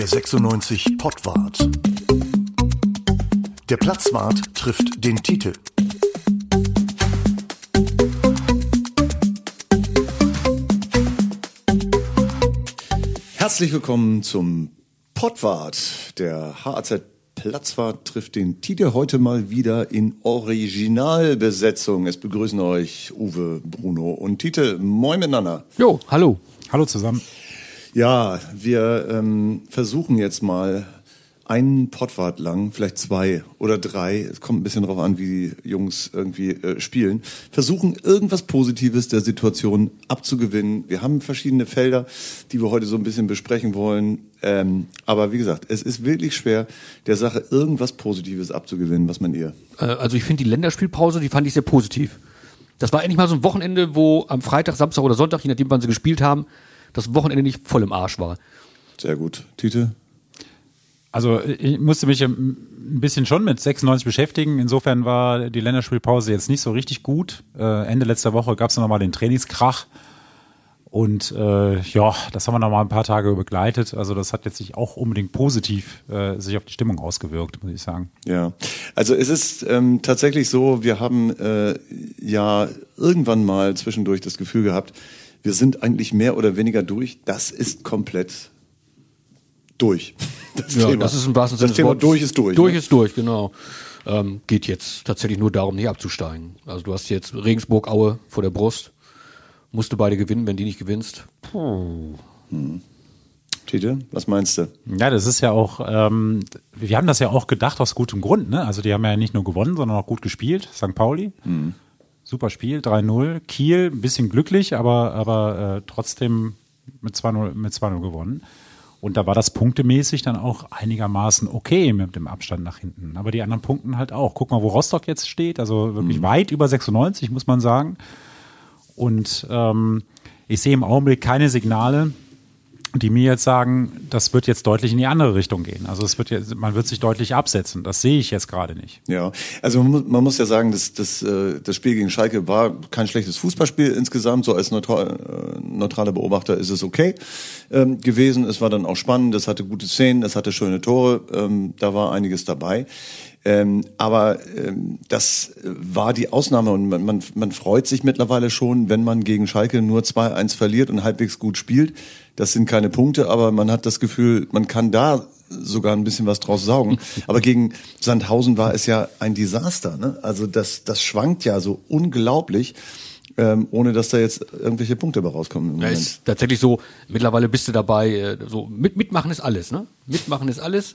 Der 96 Pottwart. Der Platzwart trifft den Titel. Herzlich willkommen zum Pottwart. Der HAZ Platzwart trifft den Titel heute mal wieder in Originalbesetzung. Es begrüßen euch Uwe, Bruno und Titel. Moin miteinander. Jo, hallo. Hallo zusammen. Ja, wir ähm, versuchen jetzt mal einen Pottwart lang, vielleicht zwei oder drei, es kommt ein bisschen drauf an, wie die Jungs irgendwie äh, spielen, versuchen irgendwas Positives der Situation abzugewinnen. Wir haben verschiedene Felder, die wir heute so ein bisschen besprechen wollen. Ähm, aber wie gesagt, es ist wirklich schwer, der Sache irgendwas Positives abzugewinnen. Was meint ihr? Äh, also ich finde die Länderspielpause, die fand ich sehr positiv. Das war endlich mal so ein Wochenende, wo am Freitag, Samstag oder Sonntag, je nachdem, wann sie gespielt haben, das Wochenende nicht voll im Arsch war. Sehr gut. Tite? Also ich musste mich ein bisschen schon mit 96 beschäftigen. Insofern war die Länderspielpause jetzt nicht so richtig gut. Äh, Ende letzter Woche gab es noch mal den Trainingskrach. Und äh, ja, das haben wir noch mal ein paar Tage begleitet. Also das hat jetzt nicht auch unbedingt positiv äh, sich auf die Stimmung ausgewirkt, muss ich sagen. Ja, also es ist ähm, tatsächlich so, wir haben äh, ja irgendwann mal zwischendurch das Gefühl gehabt, wir sind eigentlich mehr oder weniger durch. Das ist komplett durch. Das ja, Thema. das ist im wahrsten Sinne. Das Thema durch ist durch. Durch ne? ist durch, genau. Ähm, geht jetzt tatsächlich nur darum, nicht abzusteigen. Also du hast jetzt Regensburg Aue vor der Brust. Musst du beide gewinnen, wenn die nicht gewinnst. Puh. Hm. Tite, was meinst du? Ja, das ist ja auch, ähm, wir haben das ja auch gedacht aus gutem Grund, ne? Also die haben ja nicht nur gewonnen, sondern auch gut gespielt, St. Pauli. Hm. Super Spiel, 3-0. Kiel, ein bisschen glücklich, aber, aber äh, trotzdem mit 2-0 mit 2-0 gewonnen. Und da war das punktemäßig dann auch einigermaßen okay mit dem Abstand nach hinten. Aber die anderen Punkten halt auch. Guck mal, wo Rostock jetzt steht. Also wirklich mhm. weit über 96, muss man sagen. Und ähm, ich sehe im Augenblick keine Signale, die mir jetzt sagen, das wird jetzt deutlich in die andere Richtung gehen. Also es wird jetzt, man wird sich deutlich absetzen. Das sehe ich jetzt gerade nicht. Ja, also man muss, man muss ja sagen, dass, dass äh, das Spiel gegen Schalke war kein schlechtes Fußballspiel insgesamt. So als neutral, äh, neutraler Beobachter ist es okay ähm, gewesen. Es war dann auch spannend. Es hatte gute Szenen, es hatte schöne Tore. Ähm, da war einiges dabei. Ähm, aber ähm, das war die Ausnahme und man, man, man freut sich mittlerweile schon, wenn man gegen Schalke nur 2-1 verliert und halbwegs gut spielt. Das sind keine Punkte, aber man hat das Gefühl, man kann da sogar ein bisschen was draus saugen. Aber gegen Sandhausen war es ja ein Desaster. Ne? Also das, das schwankt ja so unglaublich ähm, ohne dass da jetzt irgendwelche Punkte dabei rauskommen. Ja, ist tatsächlich so, mittlerweile bist du dabei, äh, so mit, mitmachen ist alles, ne? Mitmachen ist alles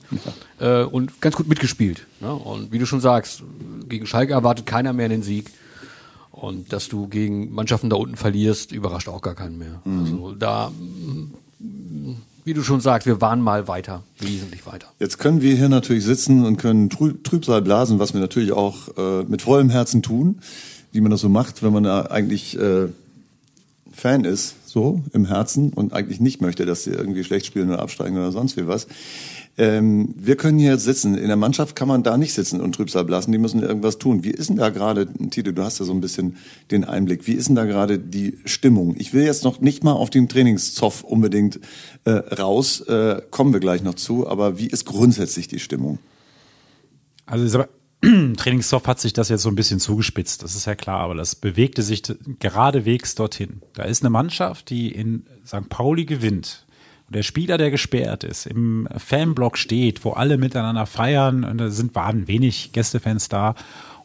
ja. äh, und ganz gut mitgespielt. Ne? Und wie du schon sagst, gegen Schalke erwartet keiner mehr den Sieg. Und dass du gegen Mannschaften da unten verlierst, überrascht auch gar keinen mehr. Mhm. Also da wie du schon sagst, wir waren mal weiter, wesentlich weiter. Jetzt können wir hier natürlich sitzen und können Trübsal blasen, was wir natürlich auch äh, mit vollem Herzen tun wie man das so macht, wenn man da eigentlich äh, Fan ist, so im Herzen und eigentlich nicht möchte, dass sie irgendwie schlecht spielen oder absteigen oder sonst wie was. Ähm, wir können hier sitzen. In der Mannschaft kann man da nicht sitzen und Trübsal blasen. Die müssen irgendwas tun. Wie ist denn da gerade, Tito, du hast ja so ein bisschen den Einblick. Wie ist denn da gerade die Stimmung? Ich will jetzt noch nicht mal auf den Trainingszoff unbedingt äh, raus. Äh, kommen wir gleich noch zu. Aber wie ist grundsätzlich die Stimmung? Also Trainingsstoff hat sich das jetzt so ein bisschen zugespitzt, das ist ja klar, aber das bewegte sich geradewegs dorthin. Da ist eine Mannschaft, die in St. Pauli gewinnt. Und der Spieler, der gesperrt ist, im Fanblock steht, wo alle miteinander feiern, und da sind, waren wenig Gästefans da.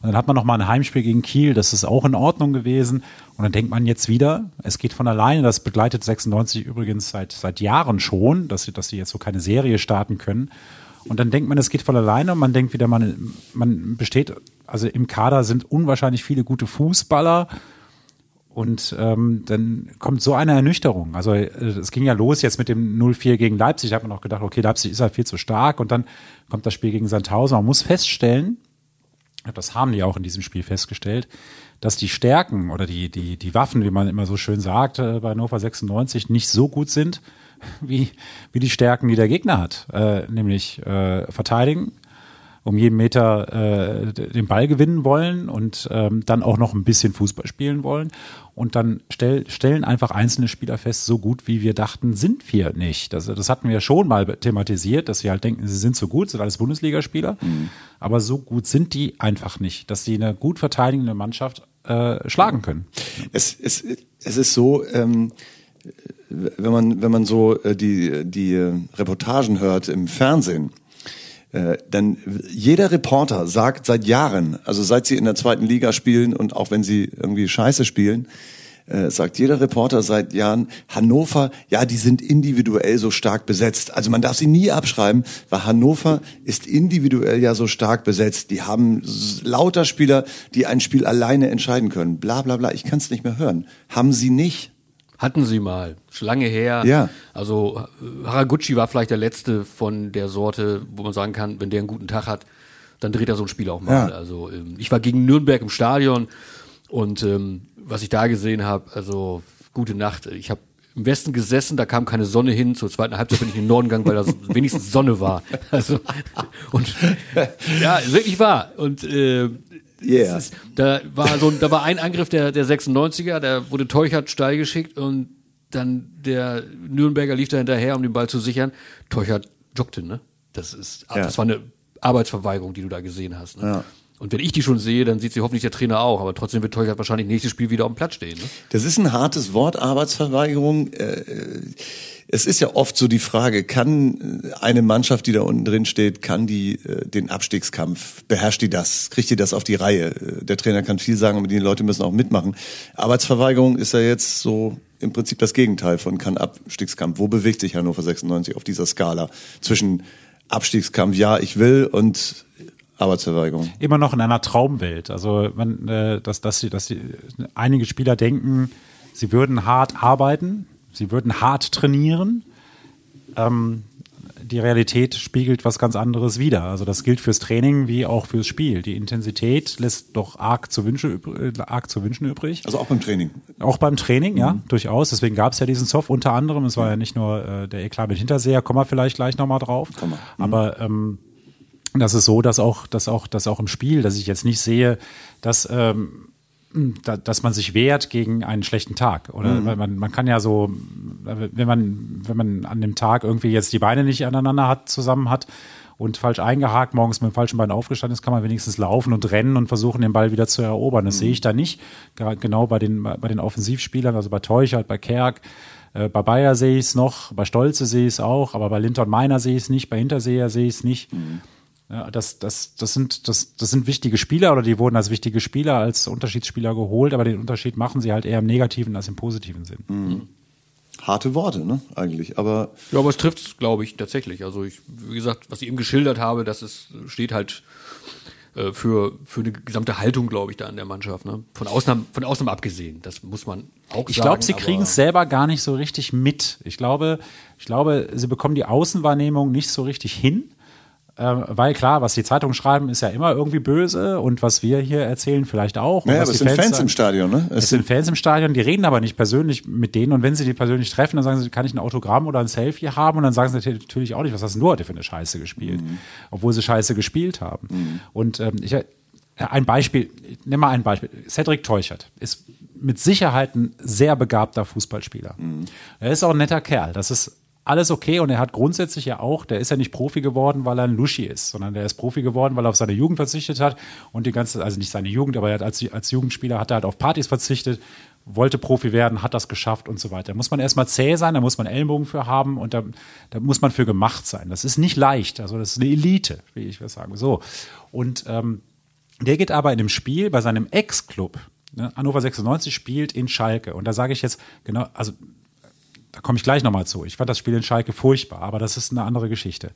Und dann hat man noch mal ein Heimspiel gegen Kiel, das ist auch in Ordnung gewesen. Und dann denkt man jetzt wieder, es geht von alleine, das begleitet 96 übrigens seit, seit Jahren schon, dass sie, dass sie jetzt so keine Serie starten können. Und dann denkt man, es geht von alleine und man denkt wieder, man, man besteht, also im Kader sind unwahrscheinlich viele gute Fußballer. Und ähm, dann kommt so eine Ernüchterung. Also äh, es ging ja los jetzt mit dem 0-4 gegen Leipzig. Da hat man auch gedacht, okay, Leipzig ist halt viel zu stark. Und dann kommt das Spiel gegen Sandhausen. Man muss feststellen, das haben die auch in diesem Spiel festgestellt, dass die Stärken oder die, die, die Waffen, wie man immer so schön sagt, äh, bei Hannover 96 nicht so gut sind, wie, wie die Stärken, die der Gegner hat, äh, nämlich äh, verteidigen, um jeden Meter äh, den Ball gewinnen wollen und ähm, dann auch noch ein bisschen Fußball spielen wollen. Und dann stell, stellen einfach einzelne Spieler fest, so gut wie wir dachten, sind wir nicht. Das, das hatten wir schon mal thematisiert, dass wir halt denken, sie sind so gut, sind alles Bundesligaspieler. Mhm. Aber so gut sind die einfach nicht, dass sie eine gut verteidigende Mannschaft äh, schlagen können. Es, es, es ist so, ähm, wenn man, wenn man so äh, die, die äh, Reportagen hört im Fernsehen, äh, dann jeder Reporter sagt seit Jahren, also seit sie in der zweiten Liga spielen und auch wenn sie irgendwie Scheiße spielen, äh, sagt jeder Reporter seit Jahren, Hannover, ja, die sind individuell so stark besetzt. Also man darf sie nie abschreiben, weil Hannover ist individuell ja so stark besetzt. Die haben lauter Spieler, die ein Spiel alleine entscheiden können. Bla bla bla, ich kann es nicht mehr hören. Haben sie nicht. Hatten sie mal, schon lange her. Ja. Also Haraguchi war vielleicht der letzte von der Sorte, wo man sagen kann, wenn der einen guten Tag hat, dann dreht er so ein Spiel auch mal. Ja. Also ähm, ich war gegen Nürnberg im Stadion und ähm, was ich da gesehen habe, also gute Nacht. Ich habe im Westen gesessen, da kam keine Sonne hin. Zur zweiten Halbzeit bin ich in den Norden gegangen, weil da wenigstens Sonne war. Also und ja, wirklich wahr. Und äh, Yeah. Ist, da war so, da war ein Angriff der, der 96er, da wurde Teuchert steil geschickt und dann der Nürnberger lief da hinterher, um den Ball zu sichern. Teuchert joggte, ne? Das ist, ja. das war eine Arbeitsverweigerung, die du da gesehen hast. Ne? Ja. Und wenn ich die schon sehe, dann sieht sie hoffentlich der Trainer auch. Aber trotzdem wird Teuchert wahrscheinlich nächstes Spiel wieder auf dem Platz stehen. Ne? Das ist ein hartes Wort, Arbeitsverweigerung. Äh, es ist ja oft so die Frage, kann eine Mannschaft, die da unten drin steht, kann die äh, den Abstiegskampf, beherrscht die das, kriegt die das auf die Reihe? Äh, der Trainer kann viel sagen, aber die Leute müssen auch mitmachen. Arbeitsverweigerung ist ja jetzt so im Prinzip das Gegenteil von kann Abstiegskampf. Wo bewegt sich Hannover 96 auf dieser Skala zwischen Abstiegskampf, ja, ich will und Arbeitsverweigerung. Immer noch in einer Traumwelt. Also man, äh, dass, dass, sie, dass sie, einige Spieler denken, sie würden hart arbeiten, sie würden hart trainieren. Ähm, die Realität spiegelt was ganz anderes wider. Also das gilt fürs Training wie auch fürs Spiel. Die Intensität lässt doch arg zu, Wünsche, arg zu wünschen übrig. Also auch beim Training. Auch beim Training, mhm. ja, durchaus. Deswegen gab es ja diesen Soft unter anderem. Es war ja nicht nur äh, der Eklat mit Hinterseher, kommen wir vielleicht gleich nochmal drauf. Mhm. Aber ähm, das ist so, dass auch, dass auch, dass auch im Spiel, dass ich jetzt nicht sehe, dass ähm, dass man sich wehrt gegen einen schlechten Tag. Oder mhm. man, man kann ja so, wenn man, wenn man an dem Tag irgendwie jetzt die Beine nicht aneinander hat, zusammen hat und falsch eingehakt, morgens mit dem falschen Bein aufgestanden ist, kann man wenigstens laufen und rennen und versuchen, den Ball wieder zu erobern. Das mhm. sehe ich da nicht. Genau bei den, bei den Offensivspielern, also bei Teuchert, bei Kerk, äh, bei Bayer sehe ich es noch, bei Stolze sehe ich es auch, aber bei Linton Meiner sehe ich es nicht, bei Hinterseher sehe ich es nicht. Mhm. Ja, das, das, das, sind, das, das sind wichtige Spieler oder die wurden als wichtige Spieler, als Unterschiedsspieler geholt, aber den Unterschied machen sie halt eher im negativen als im positiven Sinn. Mhm. Harte Worte, ne, eigentlich, aber. Ja, aber es trifft es, glaube ich, tatsächlich. Also ich, wie gesagt, was ich eben geschildert habe, das ist, steht halt äh, für, für eine gesamte Haltung, glaube ich, da in der Mannschaft. Ne? Von Ausnahmen, von Ausnahmen abgesehen. Das muss man auch ich sagen. Ich glaube, sie kriegen es selber gar nicht so richtig mit. Ich glaube, ich glaube, sie bekommen die Außenwahrnehmung nicht so richtig hin. Ähm, weil klar, was die Zeitungen schreiben, ist ja immer irgendwie böse und was wir hier erzählen vielleicht auch. Naja, aber es sind Fans, Fans im Stadion, ne? Es, es sind Fans im Stadion, die reden aber nicht persönlich mit denen und wenn sie die persönlich treffen, dann sagen sie, kann ich ein Autogramm oder ein Selfie haben und dann sagen sie natürlich auch nicht, was hast du heute für eine Scheiße gespielt, mhm. obwohl sie Scheiße gespielt haben. Mhm. Und ähm, ich, äh, ein Beispiel, nimm mal ein Beispiel. Cedric Teuchert ist mit Sicherheit ein sehr begabter Fußballspieler. Mhm. Er ist auch ein netter Kerl. Das ist alles okay und er hat grundsätzlich ja auch, der ist ja nicht Profi geworden, weil er ein Luschi ist, sondern der ist Profi geworden, weil er auf seine Jugend verzichtet hat und die ganze, also nicht seine Jugend, aber er hat als, als Jugendspieler hat er halt auf Partys verzichtet, wollte Profi werden, hat das geschafft und so weiter. Da muss man erstmal zäh sein, da muss man Ellenbogen für haben und da, da muss man für gemacht sein. Das ist nicht leicht, also das ist eine Elite, wie ich das sagen. So. Und ähm, der geht aber in dem Spiel bei seinem Ex-Club, ne, Hannover 96 spielt in Schalke. Und da sage ich jetzt, genau, also da komme ich gleich nochmal zu. Ich fand das Spiel in Schalke furchtbar, aber das ist eine andere Geschichte.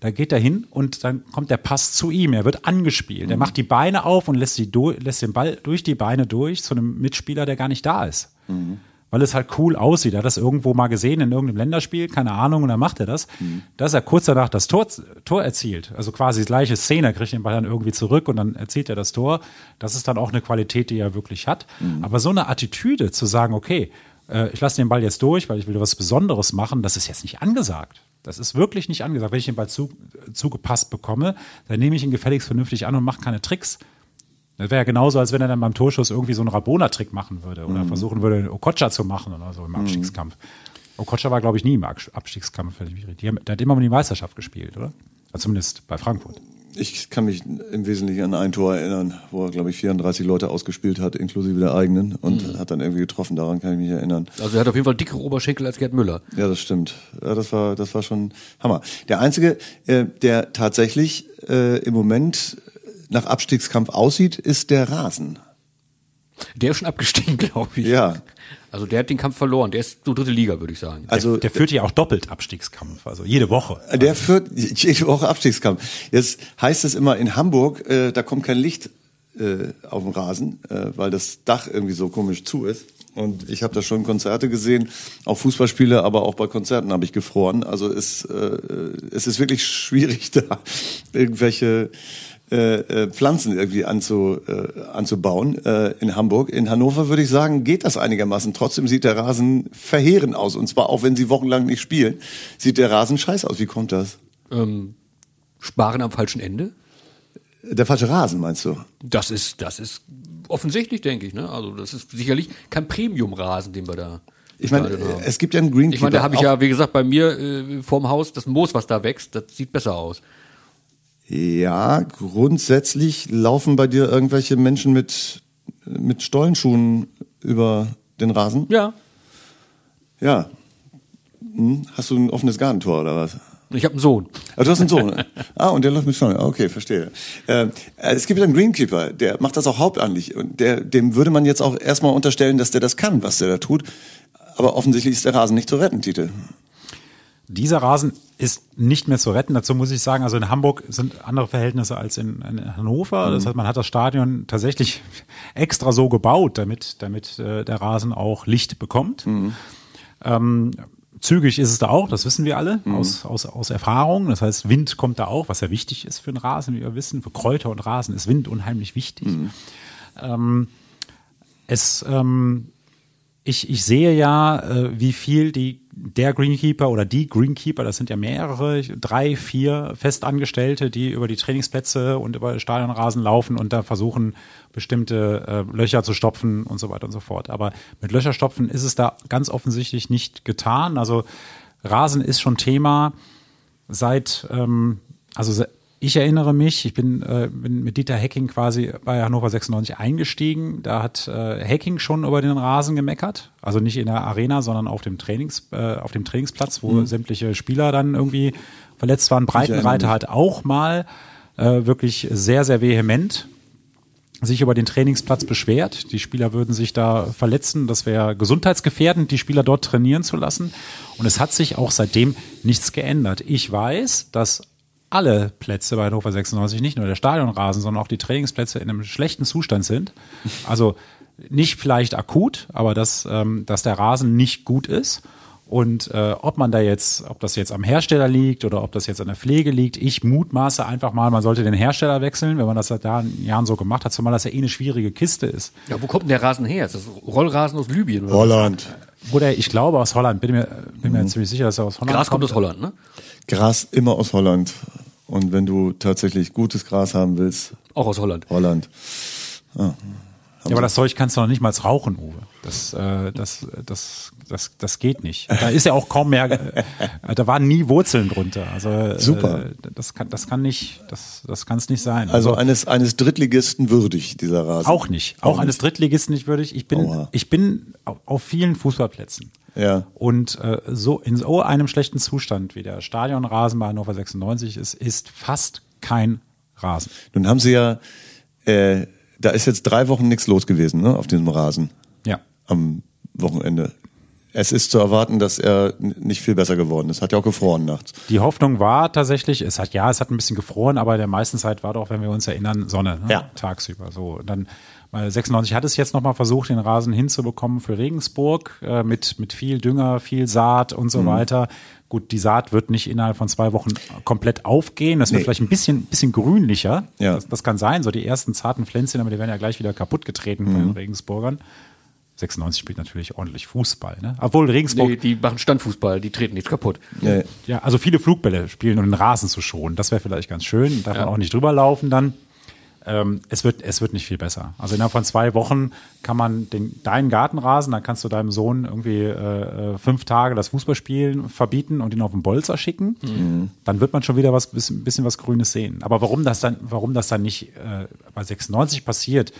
Da geht er hin und dann kommt der Pass zu ihm. Er wird angespielt. Mhm. Er macht die Beine auf und lässt, die lässt den Ball durch die Beine durch zu einem Mitspieler, der gar nicht da ist. Mhm. Weil es halt cool aussieht. Er hat das irgendwo mal gesehen in irgendeinem Länderspiel, keine Ahnung, und dann macht er das. Mhm. Dass er kurz danach das Tor, Tor erzielt, also quasi die gleiche Szene, kriegt den Ball dann irgendwie zurück und dann erzielt er das Tor. Das ist dann auch eine Qualität, die er wirklich hat. Mhm. Aber so eine Attitüde zu sagen, okay, äh, ich lasse den Ball jetzt durch, weil ich will was Besonderes machen, das ist jetzt nicht angesagt. Das ist wirklich nicht angesagt. Wenn ich den Ball zu, zugepasst bekomme, dann nehme ich ihn gefälligst vernünftig an und mache keine Tricks. Das wäre ja genauso, als wenn er dann beim Torschuss irgendwie so einen Rabona-Trick machen würde oder versuchen würde, einen Okocha zu machen oder so im Abstiegskampf. Okocha war, glaube ich, nie im Abstiegskampf. Die haben- Der hat immer um die Meisterschaft gespielt, oder? Also zumindest bei Frankfurt. Ich kann mich im Wesentlichen an ein Tor erinnern, wo er, glaube ich, 34 Leute ausgespielt hat, inklusive der eigenen, und hat dann irgendwie getroffen. Daran kann ich mich erinnern. Also er hat auf jeden Fall dickere Oberschenkel als Gerd Müller. Ja, das stimmt. Ja, das war, das war schon Hammer. Der einzige, äh, der tatsächlich äh, im Moment nach Abstiegskampf aussieht, ist der Rasen. Der ist schon abgestiegen, glaube ich. Ja. Also der hat den Kampf verloren. Der ist so dritte Liga, würde ich sagen. Also Der führt ja auch doppelt Abstiegskampf, also jede Woche. Der führt jede Woche Abstiegskampf. Jetzt heißt es immer in Hamburg, äh, da kommt kein Licht äh, auf den Rasen, äh, weil das Dach irgendwie so komisch zu ist. Und ich habe da schon Konzerte gesehen, auch Fußballspiele, aber auch bei Konzerten habe ich gefroren. Also es, äh, es ist wirklich schwierig, da irgendwelche äh, äh, Pflanzen irgendwie anzu, äh, anzubauen äh, in Hamburg. In Hannover würde ich sagen, geht das einigermaßen. Trotzdem sieht der Rasen verheerend aus. Und zwar auch wenn sie wochenlang nicht spielen, sieht der Rasen scheiße aus. Wie kommt das? Ähm, Sparen am falschen Ende. Der falsche Rasen, meinst du? Das ist, das ist offensichtlich, denke ich. Ne? Also das ist sicherlich kein Premium-Rasen, den wir da. Ich meine, es gibt ja einen Greenkeeper. Ich meine, da habe ich ja, wie gesagt, bei mir äh, vorm Haus das Moos, was da wächst, das sieht besser aus. Ja, grundsätzlich laufen bei dir irgendwelche Menschen mit, mit Stollenschuhen über den Rasen? Ja. Ja. Hm? Hast du ein offenes Gartentor oder was? Ich habe einen Sohn. Ah, du hast einen Sohn. ah, und der läuft mit Stollen. Okay, verstehe. Äh, es gibt einen Greenkeeper, der macht das auch hauptamtlich. Und der, dem würde man jetzt auch erstmal unterstellen, dass der das kann, was der da tut. Aber offensichtlich ist der Rasen nicht zu retten, Tite. Dieser Rasen ist nicht mehr zu retten. Dazu muss ich sagen, also in Hamburg sind andere Verhältnisse als in, in Hannover. Das heißt, man hat das Stadion tatsächlich extra so gebaut, damit, damit äh, der Rasen auch Licht bekommt. Ähm, zügig ist es da auch, das wissen wir alle aus, aus, aus Erfahrung. Das heißt, Wind kommt da auch, was ja wichtig ist für den Rasen, wie wir wissen. Für Kräuter und Rasen ist Wind unheimlich wichtig. Ähm, es, ähm, ich, ich sehe ja, äh, wie viel die, der Greenkeeper oder die Greenkeeper, das sind ja mehrere, drei, vier Festangestellte, die über die Trainingsplätze und über Stadionrasen laufen und da versuchen, bestimmte äh, Löcher zu stopfen und so weiter und so fort. Aber mit Löcherstopfen ist es da ganz offensichtlich nicht getan. Also Rasen ist schon Thema seit, ähm, also ich erinnere mich, ich bin, äh, bin mit Dieter Hecking quasi bei Hannover 96 eingestiegen. Da hat äh, Hecking schon über den Rasen gemeckert. Also nicht in der Arena, sondern auf dem, Trainings, äh, auf dem Trainingsplatz, wo sämtliche Spieler dann irgendwie verletzt waren. Breitenreiter hat auch mal äh, wirklich sehr, sehr vehement sich über den Trainingsplatz beschwert. Die Spieler würden sich da verletzen. Das wäre gesundheitsgefährdend, die Spieler dort trainieren zu lassen. Und es hat sich auch seitdem nichts geändert. Ich weiß, dass alle Plätze bei Hannover 96, nicht nur der Stadionrasen, sondern auch die Trainingsplätze in einem schlechten Zustand sind. Also nicht vielleicht akut, aber dass, ähm, dass der Rasen nicht gut ist. Und äh, ob man da jetzt, ob das jetzt am Hersteller liegt oder ob das jetzt an der Pflege liegt, ich mutmaße einfach mal, man sollte den Hersteller wechseln, wenn man das seit Jahren Jahren so gemacht hat, zumal das ja eh eine schwierige Kiste ist. Ja, wo kommt denn der Rasen her? Ist das Rollrasen aus Libyen? Oder? Holland. Oder ich glaube aus Holland, bin mir, bin mir ziemlich sicher, dass er aus Holland Gras kommt aus Holland, ne? Gras immer aus Holland. Und wenn du tatsächlich gutes Gras haben willst, Auch aus Holland. Holland. Ja, aber das Zeug kannst du noch nicht mal rauchen, Uwe. Das, äh, das, das, das, das geht nicht. Da ist ja auch kaum mehr, äh, da waren nie Wurzeln drunter. Also äh, Super. das kann, das kann nicht, das, das kann es nicht sein. Also eines, eines Drittligisten würdig, dieser Rasen. auch nicht. Auch, Auch eines nicht. Drittligisten nicht würdig. Ich bin, Oha. ich bin au- auf vielen Fußballplätzen. Ja. Und äh, so in so einem schlechten Zustand wie der Stadionrasen bei Hannover 96 ist, ist fast kein Rasen. Nun haben sie ja, äh, da ist jetzt drei Wochen nichts los gewesen, ne, auf diesem Rasen Ja. am Wochenende. Es ist zu erwarten, dass er nicht viel besser geworden ist. Hat ja auch gefroren nachts. Die Hoffnung war tatsächlich, es hat ja, es hat ein bisschen gefroren, aber der meisten Zeit war doch, wenn wir uns erinnern, Sonne, ne? Ja. tagsüber. So, dann weil 96 hat es jetzt nochmal versucht, den Rasen hinzubekommen für Regensburg äh, mit mit viel Dünger, viel Saat und Mhm. so weiter. Gut, die Saat wird nicht innerhalb von zwei Wochen komplett aufgehen. Das wird Nee. vielleicht ein bisschen bisschen grünlicher. Ja. Das, das kann sein. So die ersten zarten Pflänzchen, aber die werden ja gleich wieder kaputt getreten von Mhm. den Regensburgern. 96 spielt natürlich ordentlich Fußball. Ne? Obwohl Regensburg. Nee, die machen Standfußball, die treten nichts kaputt. Ja, Ja, also viele Flugbälle spielen, um den Rasen zu schonen. Das wäre vielleicht ganz schön. Darf man auch nicht drüber laufen dann. Ähm, es, wird, es wird nicht viel besser. Also innerhalb von zwei Wochen kann man den, deinen Gartenrasen, dann kannst du deinem Sohn irgendwie äh, äh, fünf Tage das Fußballspielen verbieten und ihn auf den Bolzer schicken. Dann wird man schon wieder was bisschen, bisschen was Grünes sehen. Aber warum das dann, warum das dann nicht äh, bei 96 passiert,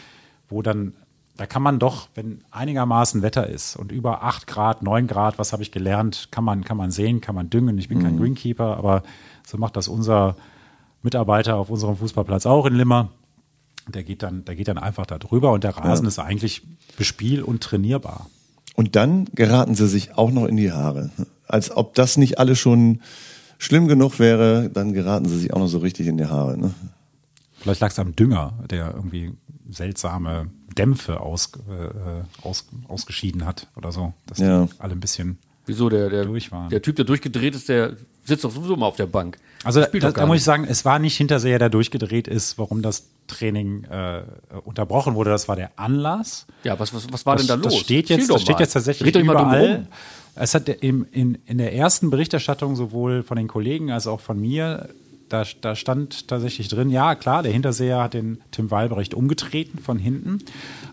wo dann da kann man doch, wenn einigermaßen Wetter ist und über 8 Grad, 9 Grad, was habe ich gelernt, kann man, kann man sehen, kann man düngen. Ich bin kein Greenkeeper, aber so macht das unser Mitarbeiter auf unserem Fußballplatz auch in Limmer. Der geht dann, der geht dann einfach da drüber und der Rasen ist eigentlich bespiel- und trainierbar. Und dann geraten sie sich auch noch in die Haare. Als ob das nicht alles schon schlimm genug wäre, dann geraten sie sich auch noch so richtig in die Haare. Ne? Vielleicht lag es am Dünger, der irgendwie seltsame Dämpfe aus, äh, aus, ausgeschieden hat oder so. Dass Ja. die alle ein bisschen. Wieso? Der, der, Durch waren. der Typ, der durchgedreht ist, der sitzt doch sowieso mal auf der Bank. Also spielt da, da muss ich sagen, es war nicht Hinterseher, der durchgedreht ist, warum das Training äh, unterbrochen wurde. Das war der Anlass. Ja, was, was, was war das, denn da los? Das steht jetzt, das steht jetzt tatsächlich drum überall. Es hat im, in, in der ersten Berichterstattung sowohl von den Kollegen als auch von mir, da, da stand tatsächlich drin, ja klar, der Hinterseher hat den Tim Walbrecht umgetreten von hinten.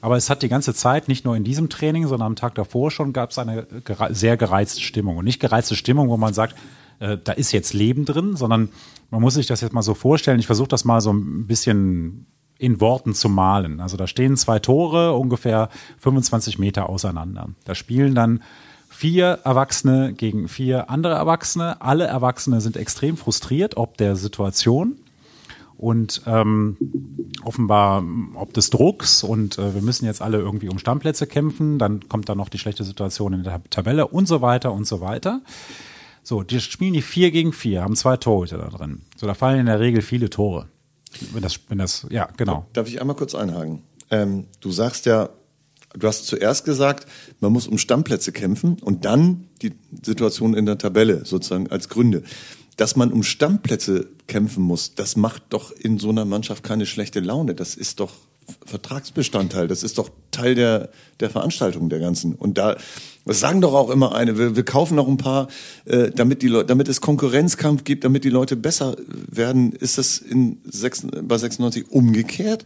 Aber es hat die ganze Zeit, nicht nur in diesem Training, sondern am Tag davor schon, gab es eine sehr gereizte Stimmung. Und nicht gereizte Stimmung, wo man sagt, äh, da ist jetzt Leben drin, sondern man muss sich das jetzt mal so vorstellen. Ich versuche das mal so ein bisschen in Worten zu malen. Also da stehen zwei Tore ungefähr 25 Meter auseinander. Da spielen dann vier Erwachsene gegen vier andere Erwachsene. Alle Erwachsene sind extrem frustriert ob der Situation und ähm, offenbar ob des Drucks und äh, wir müssen jetzt alle irgendwie um Stammplätze kämpfen. Dann kommt da noch die schlechte Situation in der Tabelle und so weiter und so weiter. So, die spielen die vier gegen vier, haben zwei Torhüter da drin. So, da fallen in der Regel viele Tore. Wenn das, wenn das, ja, genau. Darf ich einmal kurz einhaken? Ähm, du sagst ja, du hast zuerst gesagt, man muss um Stammplätze kämpfen und dann die Situation in der Tabelle sozusagen als Gründe. Dass man um Stammplätze kämpfen muss, das macht doch in so einer Mannschaft keine schlechte Laune. Das ist doch Vertragsbestandteil. Das ist doch Teil der, der Veranstaltung der ganzen. Und da, das sagen doch auch immer eine, wir, wir kaufen noch ein paar, äh, damit die Leute, damit es Konkurrenzkampf gibt, damit die Leute besser werden. Ist das in sechs, bei 96 umgekehrt?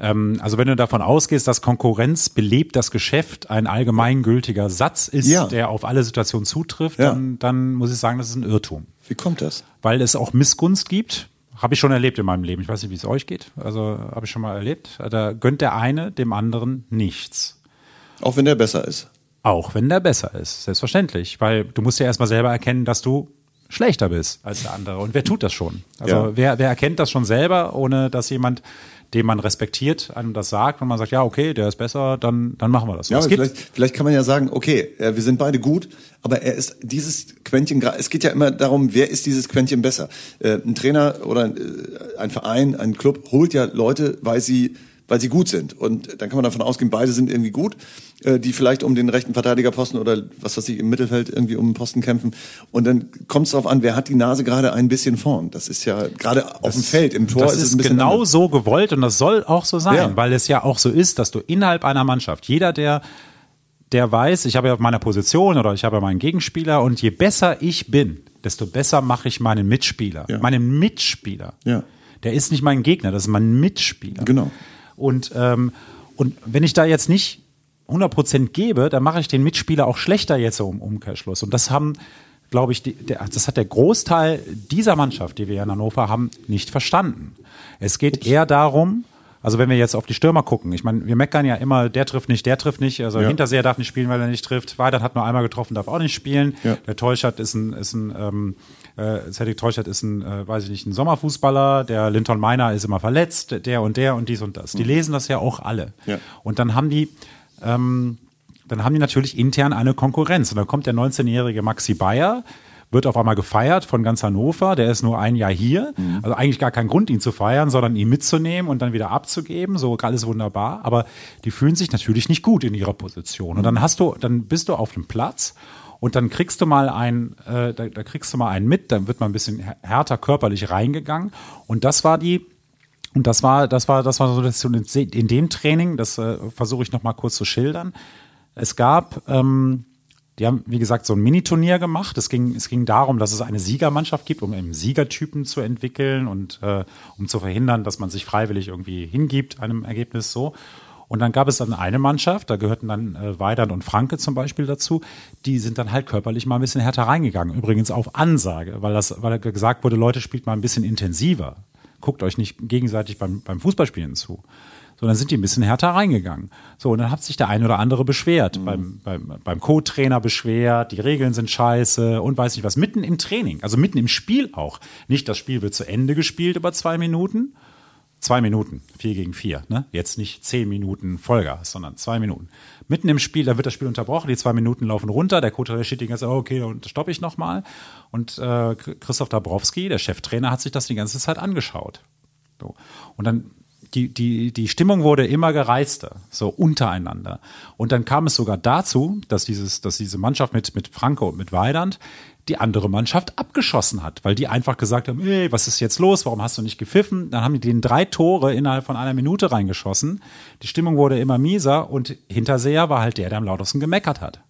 Ähm, also wenn du davon ausgehst, dass Konkurrenz belebt das Geschäft ein allgemeingültiger Satz ist, Ja. der auf alle Situationen zutrifft, Ja. dann, dann muss ich sagen, das ist ein Irrtum. Wie kommt das? Weil es auch Missgunst gibt. Habe ich schon erlebt in meinem Leben. Ich weiß nicht, wie es euch geht. Also habe ich schon mal erlebt. Da gönnt der eine dem anderen nichts. Auch wenn der besser ist. Auch wenn der besser ist, selbstverständlich. Weil du musst ja erstmal selber erkennen, dass du schlechter bist als der andere. Und wer tut das schon? Also Ja. wer, wer erkennt das schon selber, ohne dass jemand, den man respektiert, einem das sagt und man sagt, ja, okay, der ist besser, dann, dann machen wir das. Ja, vielleicht, vielleicht kann man ja sagen, okay, äh, wir sind beide gut, aber er ist dieses Quäntchen, es geht ja immer darum, wer ist dieses Quäntchen besser. Äh, Ein Trainer oder äh, ein Verein, ein Club holt ja Leute, weil sie weil sie gut sind. Und dann kann man davon ausgehen, beide sind irgendwie gut, äh, die vielleicht um den rechten Verteidigerposten oder was weiß ich, im Mittelfeld irgendwie um den Posten kämpfen. Und dann kommt es darauf an, wer hat die Nase gerade ein bisschen vorn. Das ist ja gerade auf dem Feld, im Tor das ist ist, es ein bisschen genau anders. so gewollt und das soll auch so sein, Ja. weil es ja auch so ist, dass du innerhalb einer Mannschaft, jeder, der, der weiß, ich habe ja auf meiner Position oder ich habe ja meinen Gegenspieler und je besser ich bin, desto besser mache ich meinen Mitspieler. Ja. Meinen Mitspieler. Ja. Der ist nicht mein Gegner, das ist mein Mitspieler. Genau. Und, ähm, und wenn ich da jetzt nicht 100% gebe, dann mache ich den Mitspieler auch schlechter jetzt so im Umkehrschluss. Und das haben, glaube ich, die, der, das hat der Großteil dieser Mannschaft, die wir in Hannover haben, nicht verstanden. Es geht eher darum, also wenn wir jetzt auf die Stürmer gucken, ich meine, wir meckern ja immer, der trifft nicht, der trifft nicht, also Ja. Hinterseher darf nicht spielen, weil er nicht trifft, Weidert hat nur einmal getroffen, darf auch nicht spielen, Ja. der Teuschert ist ein, ist ein ähm, äh, Cedric Teuschert ist ein, äh, weiß ich nicht, ein Sommerfußballer, der Linton Meiner ist immer verletzt, der und der und dies und das. Die lesen das ja auch alle. Ja. Und dann haben die, ähm, dann haben die natürlich intern eine Konkurrenz. Und dann kommt der 19-jährige Maxi Bayer, wird auf einmal gefeiert von ganz Hannover. Der ist nur ein Jahr hier. Also eigentlich gar kein Grund, ihn zu feiern, sondern ihn mitzunehmen und dann wieder abzugeben. So alles wunderbar. Aber die fühlen sich natürlich nicht gut in ihrer Position. Und dann hast du, dann bist du auf dem Platz und dann kriegst du mal ein, äh, da, da kriegst du mal einen mit, dann wird mal ein bisschen här- härter körperlich reingegangen. Und das war die Und das war, das war, das war so das, in dem Training, das äh, versuche ich noch mal kurz zu schildern. Es gab, ähm, die haben, wie gesagt, so ein Miniturnier gemacht. Es ging, es ging darum, dass es eine Siegermannschaft gibt, um einen Siegertypen zu entwickeln und äh, um zu verhindern, dass man sich freiwillig irgendwie hingibt einem Ergebnis so. Und dann gab es dann eine Mannschaft, da gehörten dann äh, Weidand und Franke zum Beispiel dazu, die sind dann halt körperlich mal ein bisschen härter reingegangen. Übrigens auf Ansage, weil das, weil gesagt wurde, Leute, spielt mal ein bisschen intensiver. Guckt euch nicht gegenseitig beim, beim Fußballspielen zu. So, dann sind die ein bisschen härter reingegangen. So, und dann hat sich der eine oder andere beschwert, mhm. beim, beim, beim Co-Trainer beschwert, die Regeln sind scheiße und weiß nicht was. Mitten im Training, also mitten im Spiel auch. Nicht das Spiel wird zu Ende gespielt über zwei Minuten, Zwei Minuten, vier gegen vier. Ne? Jetzt nicht zehn Minuten Vollgas, sondern zwei Minuten. Mitten im Spiel, da wird das Spiel unterbrochen, die zwei Minuten laufen runter, der Co-Trainer steht die ganze Zeit, oh, okay, dann stoppe ich nochmal. Und äh, Christoph Dabrowski, der Cheftrainer, hat sich das die ganze Zeit angeschaut. So. Und dann die, die, die Stimmung wurde immer gereizter, so untereinander. Und dann kam es sogar dazu, dass, dieses, dass diese Mannschaft mit, mit Franco und mit Weidand die andere Mannschaft abgeschossen hat, weil die einfach gesagt haben, ey, was ist jetzt los, warum hast du nicht gepfiffen? Dann haben die den drei Tore innerhalb von einer Minute reingeschossen. Die Stimmung wurde immer mieser und Hinterseher war halt der, der am lautesten gemeckert hat.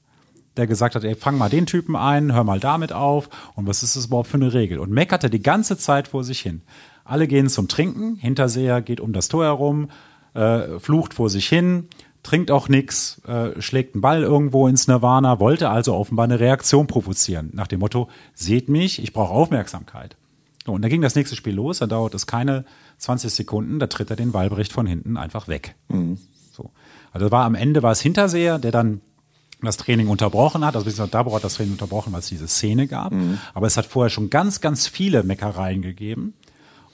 Der gesagt hat, ey, fang mal den Typen ein, hör mal damit auf und was ist das überhaupt für eine Regel? Und meckerte die ganze Zeit vor sich hin. Alle gehen zum Trinken, Hinterseher geht um das Tor herum, äh, flucht vor sich hin, trinkt auch nichts, äh, schlägt einen Ball irgendwo ins Nirvana, wollte also offenbar eine Reaktion provozieren. Nach dem Motto, seht mich, ich brauche Aufmerksamkeit. Und dann ging das nächste Spiel los, dann dauert es keine 20 Sekunden, da tritt er den Wallbrecht von hinten einfach weg. Mhm. So. Also war am Ende war es Hinterseher, der dann das Training unterbrochen hat, also beziehungsweise Dabro hat das Training unterbrochen, weil es diese Szene gab. Mhm. Aber es hat vorher schon ganz, ganz viele Meckereien gegeben.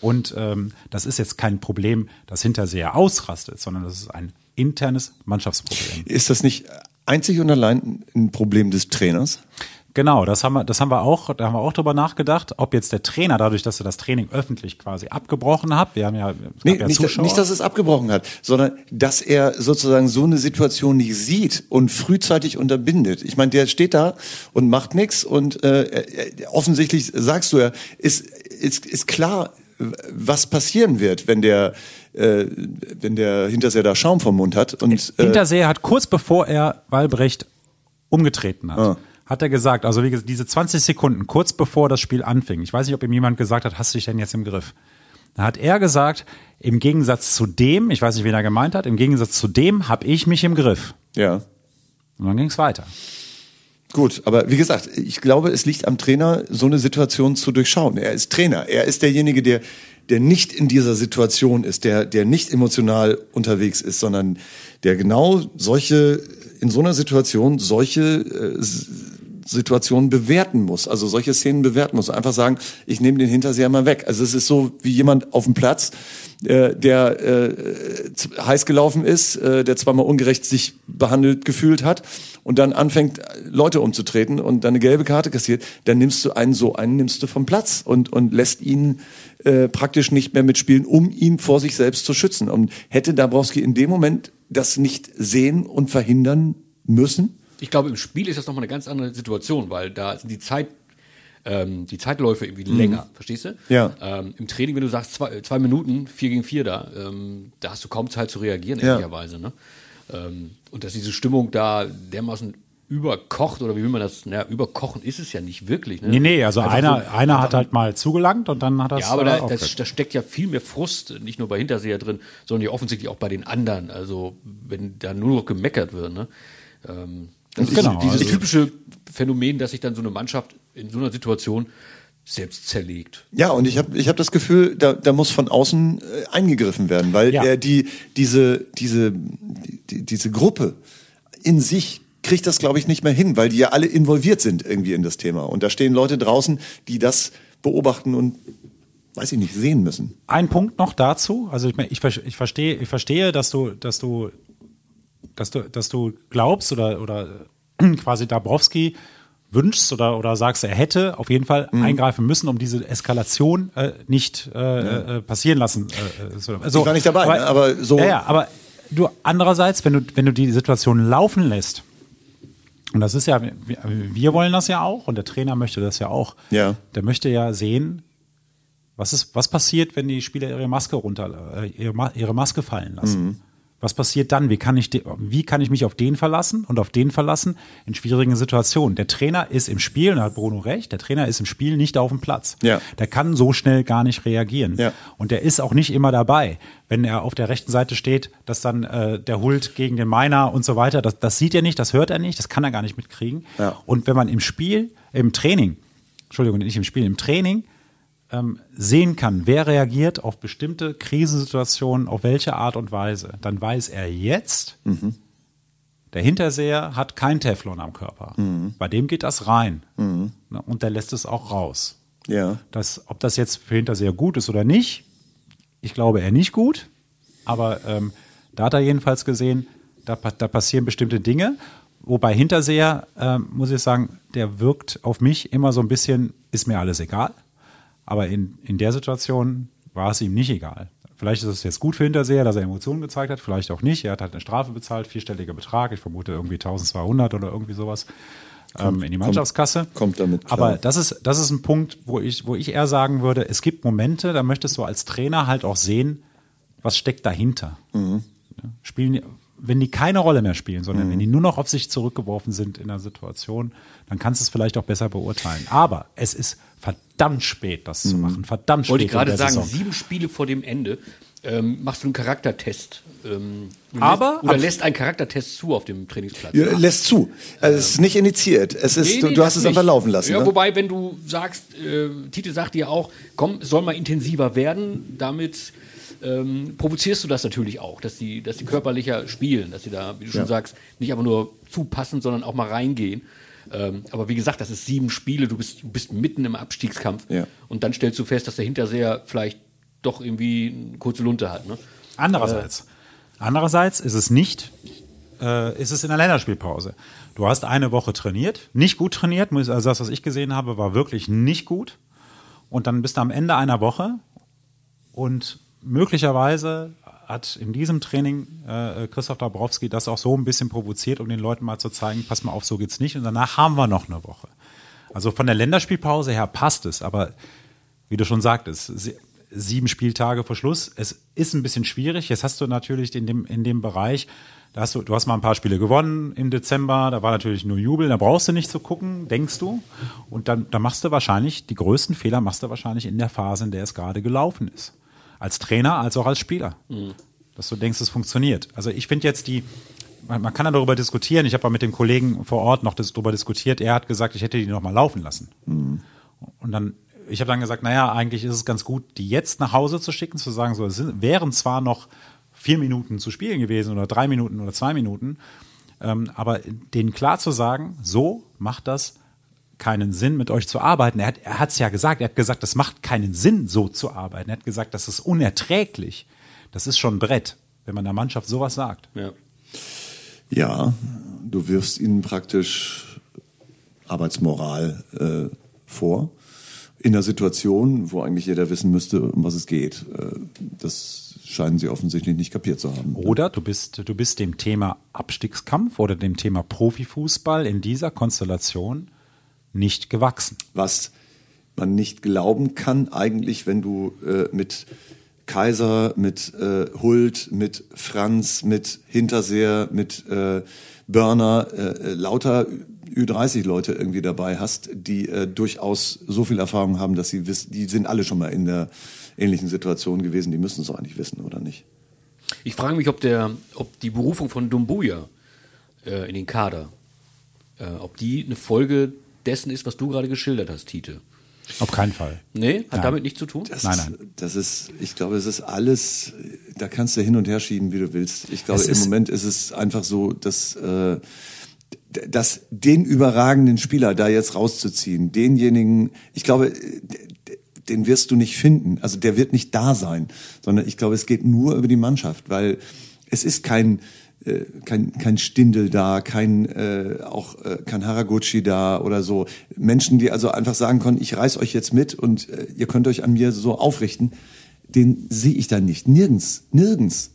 Und ähm, das ist jetzt kein Problem, das Hinterseher ausrastet, sondern das ist ein internes Mannschaftsproblem. Ist das nicht einzig und allein ein Problem des Trainers? Genau, das haben wir, das haben wir auch, da haben wir auch drüber nachgedacht, ob jetzt der Trainer dadurch, dass er das Training öffentlich quasi abgebrochen hat, wir haben ja, nee, ja nicht, Zuschauer. nicht, dass es abgebrochen hat, sondern dass er sozusagen so eine Situation nicht sieht und frühzeitig unterbindet. Ich meine, der steht da und macht nichts und äh, offensichtlich sagst du ja, ist, ist, ist klar, was passieren wird, wenn der äh, wenn der Hinterseher da Schaum vom Mund hat. Und, äh, Hinterseher hat kurz bevor er Walbrecht umgetreten hat, ah. hat er gesagt, also wie gesagt, diese 20 Sekunden, kurz bevor das Spiel anfing, ich weiß nicht, ob ihm jemand gesagt hat, hast du dich denn jetzt im Griff? Da hat er gesagt, im Gegensatz zu dem, ich weiß nicht, wen er gemeint hat, im Gegensatz zu dem habe ich mich im Griff. Ja. Und dann ging es weiter. Gut, aber wie gesagt, ich glaube, es liegt am Trainer, so eine Situation zu durchschauen. Er ist Trainer. Er ist derjenige, der der nicht in dieser Situation ist, der, der nicht emotional unterwegs ist, sondern der genau solche, in so einer Situation solche äh, Situationen bewerten muss, also solche Szenen bewerten muss. Einfach sagen, ich nehme den Hinterseher mal weg. Also es ist so wie jemand auf dem Platz, äh, der äh, heiß gelaufen ist, äh, der zweimal ungerecht sich behandelt gefühlt hat und dann anfängt, Leute umzutreten und dann eine gelbe Karte kassiert, dann nimmst du einen so einen, nimmst du vom Platz und, und lässt ihn äh, praktisch nicht mehr mitspielen, um ihn vor sich selbst zu schützen. Und hätte Dabrowski in dem Moment das nicht sehen und verhindern müssen? Ich glaube, im Spiel ist das nochmal eine ganz andere Situation, weil da sind die Zeit, ähm, die Zeitläufe irgendwie mhm. länger, verstehst du? Ja. Ähm, Im Training, wenn du sagst, zwei, zwei Minuten, vier gegen vier da, ähm, da hast du kaum Zeit zu reagieren, ja. ehrlicherweise. Ne? Ähm, und dass diese Stimmung da dermaßen überkocht oder wie will man das, naja, überkochen ist es ja nicht wirklich. Ne? Nee, nee, also Einfach einer, so, einer hat halt mal zugelangt und dann hat das. Ja, aber da, das, da steckt ja viel mehr Frust, nicht nur bei Hinterseher drin, sondern ja offensichtlich auch bei den anderen. Also wenn da nur noch gemeckert wird. Ne? Ähm, das genau, ist dieses also, typische Phänomen, dass sich dann so eine Mannschaft in so einer Situation selbst zerlegt. Ja, und ich habe ich hab das Gefühl, da, da muss von außen äh, eingegriffen werden, weil ja. äh, die, diese, diese, die, diese Gruppe in sich kriegt das, glaube ich, nicht mehr hin, weil die ja alle involviert sind irgendwie in das Thema. Und da stehen Leute draußen, die das beobachten und weiß ich nicht, sehen müssen. Ein Punkt noch dazu. Also ich, ich, ich verstehe, ich verstehe, dass du, dass du, dass du, dass du glaubst oder, oder quasi Dabrowski wünschst oder, oder sagst, er hätte auf jeden Fall mhm. eingreifen müssen, um diese Eskalation äh, nicht äh, ja. äh, passieren lassen. Also, ich war nicht dabei, aber, ne? aber so. Ja, ja, aber du andererseits, wenn du, wenn du die Situation laufen lässt, und das ist ja, wir wollen das ja auch und der Trainer möchte das ja auch. Ja. Der möchte ja sehen, Was ist, was passiert, wenn die Spieler ihre Maske runter, ihre Maske fallen lassen? Mhm. Was passiert dann? Wie kann, ich wie kann ich mich auf den verlassen und auf den verlassen in schwierigen Situationen? Der Trainer ist im Spiel, und da hat Bruno recht, der Trainer ist im Spiel nicht auf dem Platz. Ja. Der kann so schnell gar nicht reagieren. Ja. Und der ist auch nicht immer dabei. Wenn er auf der rechten Seite steht, dass dann äh, der Hult gegen den Meiner und so weiter, das, das sieht er nicht, das hört er nicht, das kann er gar nicht mitkriegen. Ja. Und wenn man im Spiel, im Training, Entschuldigung, nicht im Spiel, im Training ähm, sehen kann, wer reagiert auf bestimmte Krisensituationen, auf welche Art und Weise, dann weiß er jetzt, der Hinterseher hat kein Teflon am Körper. Bei dem geht das rein. Ne, Und der lässt es auch raus. Ja. Das, ob das jetzt für Hinterseher gut ist oder nicht, ich glaube eher nicht gut. Aber ähm, da hat er jedenfalls gesehen, da, da passieren bestimmte Dinge. Wobei Hinterseher, ähm, muss ich sagen, der wirkt auf mich immer so ein bisschen, ist mir alles egal. Aber in, in der Situation war es ihm nicht egal. Vielleicht ist es jetzt gut für Hinterseher, dass er Emotionen gezeigt hat, vielleicht auch nicht. Er hat halt eine Strafe bezahlt, vierstelliger Betrag, ich vermute irgendwie 1200 oder irgendwie sowas ähm, in die Mannschaftskasse. kommt damit klar. Aber das ist, das ist ein Punkt, wo ich, wo ich eher sagen würde, es gibt Momente, da möchtest du als Trainer halt auch sehen, was steckt dahinter. Mhm. Spielen, wenn die keine Rolle mehr spielen, sondern wenn die nur noch auf sich zurückgeworfen sind in der Situation, dann kannst du es vielleicht auch besser beurteilen. Aber es ist verdammt spät, das Mhm. zu machen. Verdammt spät. Wollte ich gerade sagen, Saison. sieben Spiele vor dem Ende ähm, machst du einen Charaktertest. Ähm, Aber lässt, oder ab- lässt einen Charaktertest zu auf dem Trainingsplatz. Ja, lässt zu. Also es ist nicht initiiert. Es ist, Nee, du, nee, du hast es einfach nicht. laufen lassen. Ja, ne? wobei, wenn du sagst, äh, Tite sagt dir auch, komm, soll mal intensiver werden, damit ähm, provozierst du das natürlich auch, dass die, dass die körperlicher spielen, dass sie da, wie du schon Ja. sagst, nicht einfach nur zupassen, sondern auch mal reingehen. Ähm, aber wie gesagt, das ist sieben Spiele, du bist, du bist mitten im Abstiegskampf Ja. und dann stellst du fest, dass der Hinterseher vielleicht doch irgendwie eine kurze Lunte hat. Ne? Andererseits, andererseits ist es nicht, äh, ist es in der Länderspielpause. Du hast eine Woche trainiert, nicht gut trainiert, also das, was ich gesehen habe, war wirklich nicht gut. Und dann bist du am Ende einer Woche und möglicherweise hat in diesem Training äh, Christoph Dabrowski das auch so ein bisschen provoziert, um den Leuten mal zu zeigen, pass mal auf, so geht's nicht. Und danach haben wir noch eine Woche. Also von der Länderspielpause her passt es, aber wie du schon sagtest, sie- sieben Spieltage vor Schluss, es ist ein bisschen schwierig. Jetzt hast du natürlich in dem, in dem Bereich, da hast du, du hast mal ein paar Spiele gewonnen im Dezember, da war natürlich nur Jubel, da brauchst du nicht zu gucken, denkst du. Und dann, dann machst du wahrscheinlich, die größten Fehler machst du wahrscheinlich in der Phase, in der es gerade gelaufen ist. Als Trainer, als auch als Spieler. Dass du denkst, es funktioniert. Also ich finde jetzt die, man, man kann ja darüber diskutieren. Ich habe mal mit dem Kollegen vor Ort noch das, darüber diskutiert. Er hat gesagt, ich hätte die noch mal laufen lassen. Und dann, ich habe dann gesagt, naja, eigentlich ist es ganz gut, die jetzt nach Hause zu schicken, zu sagen, so, es sind, wären zwar noch vier Minuten zu spielen gewesen oder drei Minuten oder zwei Minuten, ähm, aber denen klar zu sagen, so macht das keinen Sinn, mit euch zu arbeiten. Er hat er hat's ja gesagt, er hat gesagt, das macht keinen Sinn, so zu arbeiten. Er hat gesagt, das ist unerträglich. Das ist schon ein Brett, wenn man der Mannschaft sowas sagt. Ja. Ja, du wirfst ihnen praktisch Arbeitsmoral äh, vor. In einer Situation, wo eigentlich jeder wissen müsste, um was es geht. Äh, das scheinen sie offensichtlich nicht kapiert zu haben. Oder du bist, du bist dem Thema Abstiegskampf oder dem Thema Profifußball in dieser Konstellation nicht gewachsen. was man nicht glauben kann eigentlich, wenn du äh, mit Kaiser, mit äh, Hult, mit Franz, mit Hinterseher, mit äh, Börner, äh, lauter Ü30-Leute irgendwie dabei hast, die äh, durchaus so viel Erfahrung haben, dass sie wissen, die sind alle schon mal in der ähnlichen Situation gewesen, die müssen es doch eigentlich wissen, oder nicht? Ich frage mich, ob, der, ob die Berufung von Dumbuya äh, in den Kader, äh, ob die eine Folge dessen ist, was du gerade geschildert hast, Tite. Auf keinen Fall. Nee, hat Nein. damit nichts zu tun? Das Nein, ist, nein. Das ist, ich glaube, es ist alles, da kannst du hin und her schieben, wie du willst. Ich glaube, Es im ist- Moment ist es einfach so, dass, äh, dass den überragenden Spieler da jetzt rauszuziehen, denjenigen, ich glaube, d- den wirst du nicht finden. Also der wird nicht da sein, sondern ich glaube, es geht nur über die Mannschaft, weil es ist kein, äh, kein, kein Stindel da, kein äh, auch äh, kein Haraguchi da oder so. Menschen, die also einfach sagen können, ich reiß euch jetzt mit und äh, ihr könnt euch an mir so aufrichten, den sehe ich da nicht. Nirgends, nirgends.